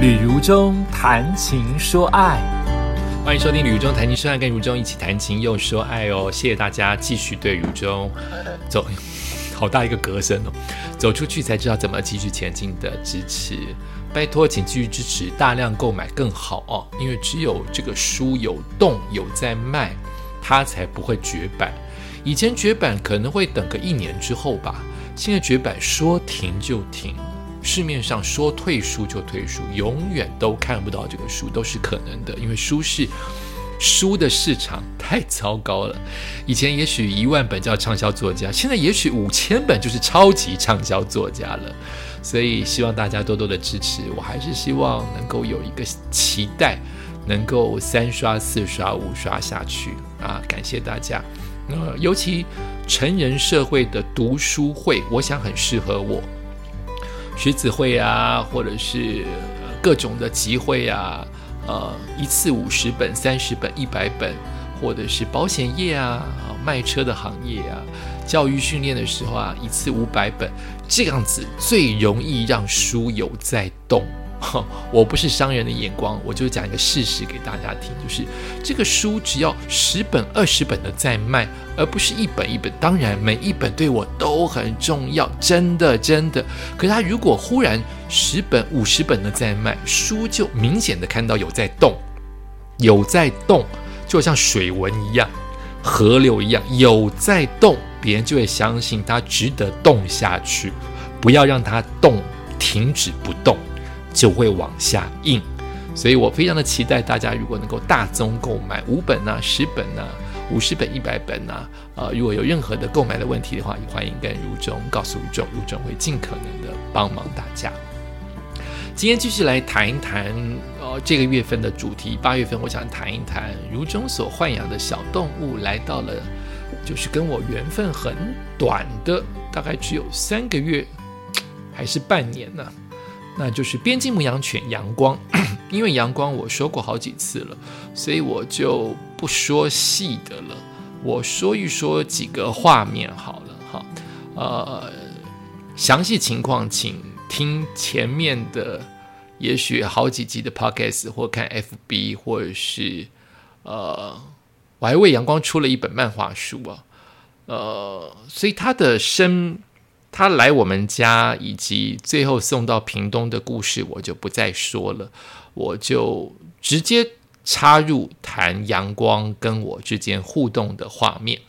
旅如中谈情说爱，欢迎收听《旅如中谈情说爱》，跟如中一起谈情又说爱哦！谢谢大家继续对如中走，好大一个歌声哦！走出去才知道怎么继续前进的支持，拜托，请继续支持，大量购买更好哦！因为只有这个书有动有在卖，它才不会绝版。以前绝版可能会等个一年之后吧，现在绝版说停就停。市面上说退书就退书，永远都看不到这个书，都是可能的，因为书是书的市场太糟糕了。以前也许一万本叫畅销作家，现在也许五千本就是超级畅销作家了。所以希望大家多多的支持，我还是希望能够有一个期待，能够三刷、四刷、五刷下去啊！感谢大家。那尤其成人社会的读书会，我想很适合我。学子会啊，或者是各种的集会啊，呃，一次五十本、三十本、一百本，或者是保险业啊、卖车的行业啊，教育训练的时候啊，一次五百本，这样子最容易让书友在动。我不是商人的眼光，我就讲一个事实给大家听，就是这个书只要十本、二十本的在卖，而不是一本一本。当然，每一本对我都很重要，真的真的。可是他如果忽然十本、五十本的在卖，书就明显的看到有在动，有在动，就像水纹一样，河流一样有在动，别人就会相信它值得动下去。不要让它动，停止不动。就会往下印，所以我非常的期待大家如果能够大宗购买五本呐、十本呐、五十本、一百本呐，呃，如果有任何的购买的问题的话，也欢迎跟如中告诉如中，如中会尽可能的帮忙大家。今天继续来谈一谈，呃，这个月份的主题，八月份我想谈一谈如中所豢养的小动物来到了，就是跟我缘分很短的，大概只有三个月还是半年呢。那就是边境牧羊犬阳光，因为阳光我说过好几次了，所以我就不说细的了。我说一说几个画面好了哈，呃，详细情况请听前面的，也许好几集的 podcast 或看 FB，或者是呃，我还为阳光出了一本漫画书啊，呃，所以他的生。他来我们家，以及最后送到屏东的故事，我就不再说了。我就直接插入谈阳光跟我之间互动的画面。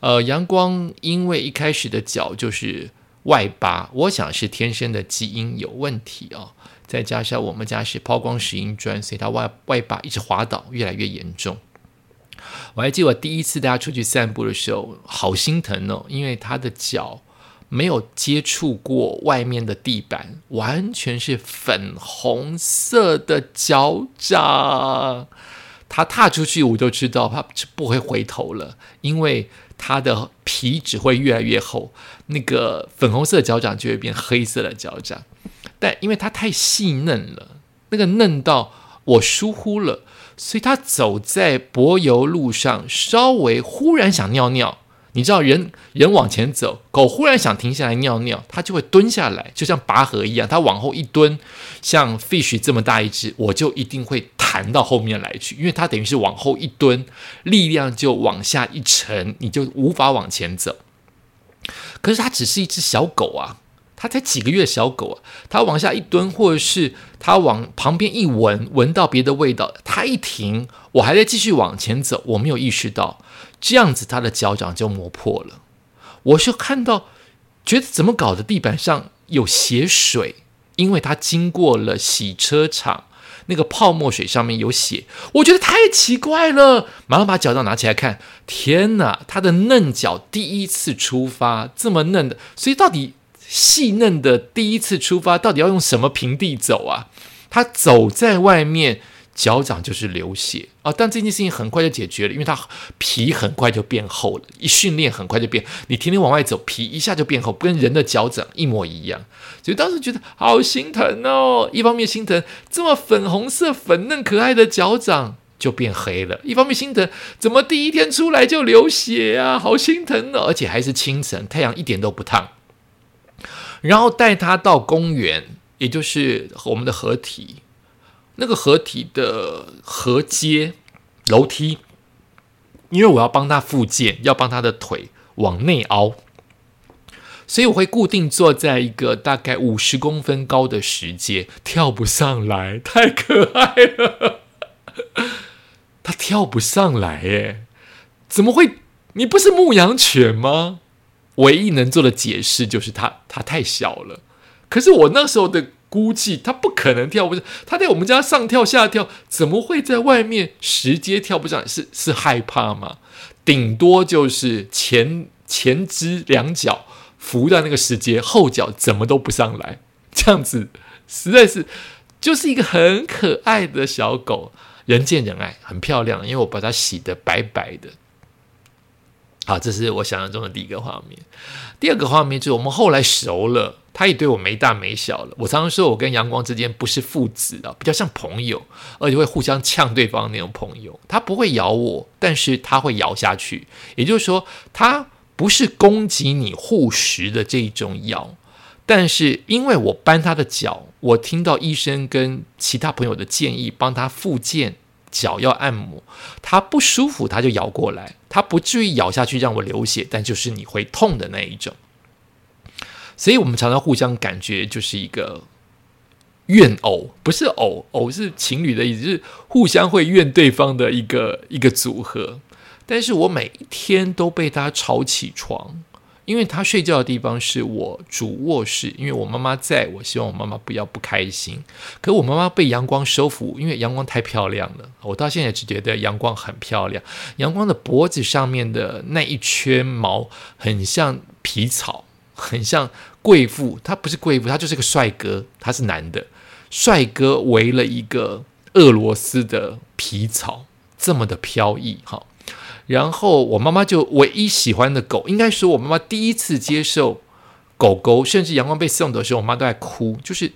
呃，阳光因为一开始的脚就是外八，我想是天生的基因有问题哦。再加上我们家是抛光石英砖，所以它外外八一直滑倒，越来越严重。我还记得我第一次带他出去散步的时候，好心疼哦，因为他的脚。没有接触过外面的地板，完全是粉红色的脚掌。他踏出去，我就知道他不会回头了，因为他的皮只会越来越厚，那个粉红色脚掌就会变黑色的脚掌。但因为它太细嫩了，那个嫩到我疏忽了，所以他走在柏油路上，稍微忽然想尿尿。你知道人人往前走，狗忽然想停下来尿尿，它就会蹲下来，就像拔河一样，它往后一蹲，像 fish 这么大一只，我就一定会弹到后面来去，因为它等于是往后一蹲，力量就往下一沉，你就无法往前走。可是它只是一只小狗啊，它才几个月小狗啊，它往下一蹲，或者是它往旁边一闻，闻到别的味道，它一停，我还在继续往前走，我没有意识到。这样子，他的脚掌就磨破了。我就看到，觉得怎么搞的？地板上有血水，因为他经过了洗车厂，那个泡沫水上面有血。我觉得太奇怪了，马上把脚掌拿起来看。天哪，他的嫩脚第一次出发，这么嫩的，所以到底细嫩的第一次出发，到底要用什么平地走啊？他走在外面。脚掌就是流血啊，但这件事情很快就解决了，因为他皮很快就变厚了。一训练很快就变，你天天往外走，皮一下就变厚，跟人的脚掌一模一样。所以当时觉得好心疼哦，一方面心疼这么粉红色、粉嫩可爱的脚掌就变黑了，一方面心疼怎么第一天出来就流血啊，好心疼哦，而且还是清晨，太阳一点都不烫。然后带他到公园，也就是我们的合体。那个合体的合阶楼梯，因为我要帮他复健，要帮他的腿往内凹，所以我会固定坐在一个大概五十公分高的石阶，跳不上来，太可爱了。他跳不上来耶，怎么会？你不是牧羊犬吗？唯一能做的解释就是他他太小了。可是我那时候的估计，他不可能跳不上。他在我们家上跳下跳，怎么会在外面石阶跳不上？是是害怕吗？顶多就是前前肢两脚扶在那个石阶，后脚怎么都不上来。这样子实在是就是一个很可爱的小狗，人见人爱，很漂亮。因为我把它洗的白白的。好，这是我想象中的第一个画面。第二个画面就是我们后来熟了，他也对我没大没小了。我常常说我跟阳光之间不是父子啊，比较像朋友，而且会互相呛对方那种朋友。他不会咬我，但是他会咬下去。也就是说，他不是攻击你护食的这一种咬，但是因为我扳他的脚，我听到医生跟其他朋友的建议，帮他复健。脚要按摩，它不舒服，它就咬过来，它不至于咬下去让我流血，但就是你会痛的那一种。所以我们常常互相感觉就是一个怨偶，不是偶，偶是情侣的意思，是互相会怨对方的一个一个组合。但是我每一天都被他吵起床。因为他睡觉的地方是我主卧室，因为我妈妈在，我希望我妈妈不要不开心。可我妈妈被阳光收服，因为阳光太漂亮了。我到现在只觉得阳光很漂亮。阳光的脖子上面的那一圈毛很像皮草，很像贵妇。他不是贵妇，他就是个帅哥，他是男的。帅哥围了一个俄罗斯的皮草，这么的飘逸，哈。然后我妈妈就唯一喜欢的狗，应该说我妈妈第一次接受狗狗，甚至阳光被送走的时候，我妈都在哭，就是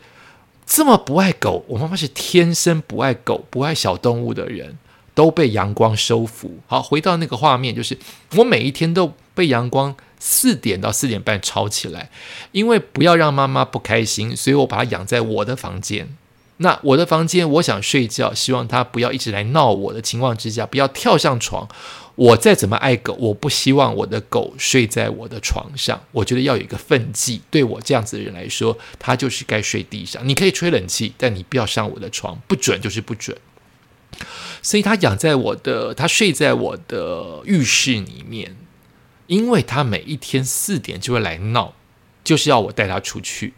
这么不爱狗。我妈妈是天生不爱狗、不爱小动物的人，都被阳光收服。好，回到那个画面，就是我每一天都被阳光四点到四点半吵起来，因为不要让妈妈不开心，所以我把它养在我的房间。那我的房间，我想睡觉，希望它不要一直来闹我的情况之下，不要跳上床。我再怎么爱狗，我不希望我的狗睡在我的床上。我觉得要有一个分际，对我这样子的人来说，它就是该睡地上。你可以吹冷气，但你不要上我的床，不准就是不准。所以它养在我的，它睡在我的浴室里面，因为它每一天四点就会来闹，就是要我带它出去。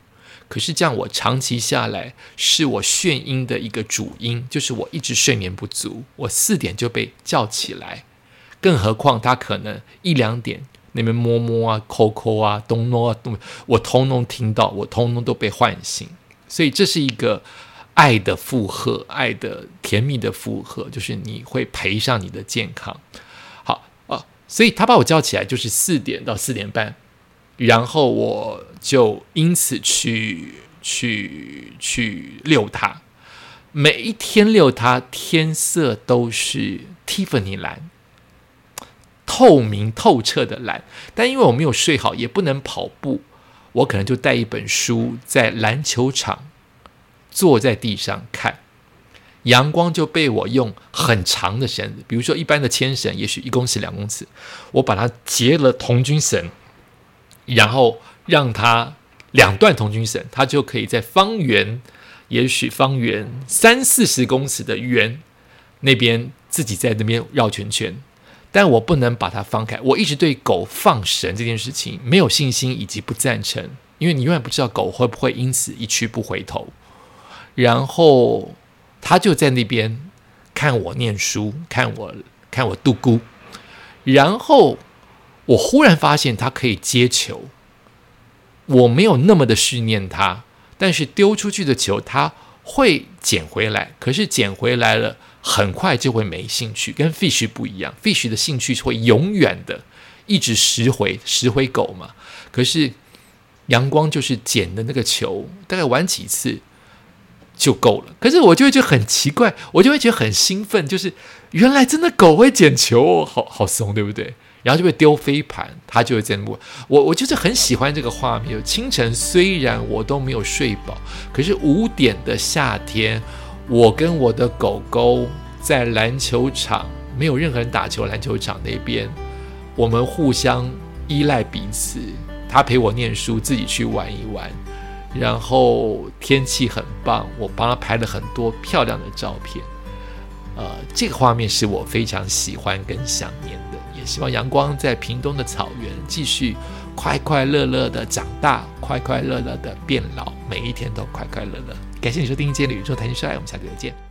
可是这样，我长期下来是我眩晕的一个主因，就是我一直睡眠不足，我四点就被叫起来。更何况他可能一两点那边摸摸啊、抠抠啊、咚咚啊、东，我通通听到，我通通都被唤醒。所以这是一个爱的负荷，爱的甜蜜的负荷，就是你会赔上你的健康。好啊，所以他把我叫起来就是四点到四点半，然后我就因此去去去遛它。每一天遛它，天色都是 Tiffany 蓝。透明透彻的蓝，但因为我没有睡好，也不能跑步，我可能就带一本书在篮球场坐在地上看，阳光就被我用很长的绳子，比如说一般的牵绳，也许一公尺两公尺，我把它结了童军绳，然后让它两段同军绳，它就可以在方圆，也许方圆三四十公尺的圆那边自己在那边绕圈圈。但我不能把它放开。我一直对狗放绳这件事情没有信心以及不赞成，因为你永远不知道狗会不会因此一去不回头。然后他就在那边看我念书，看我看我度孤。然后我忽然发现他可以接球，我没有那么的训练它，但是丢出去的球它会捡回来。可是捡回来了。很快就会没兴趣，跟 fish 不一样，fish 的兴趣会永远的一直拾回拾回狗嘛。可是阳光就是捡的那个球，大概玩几次就够了。可是我就会觉得很奇怪，我就会觉得很兴奋，就是原来真的狗会捡球，好好怂，对不对？然后就会丢飞盘，它就会在那。我我就是很喜欢这个画面。清晨虽然我都没有睡饱，可是五点的夏天。我跟我的狗狗在篮球场，没有任何人打球，篮球场那边，我们互相依赖彼此。他陪我念书，自己去玩一玩。然后天气很棒，我帮他拍了很多漂亮的照片。呃，这个画面是我非常喜欢跟想念，希望阳光在屏东的草原继续快快乐乐的长大，快快乐乐的变老，每一天都快快乐乐。感谢你收听今天的宇宙谈心说爱，我们下期再见。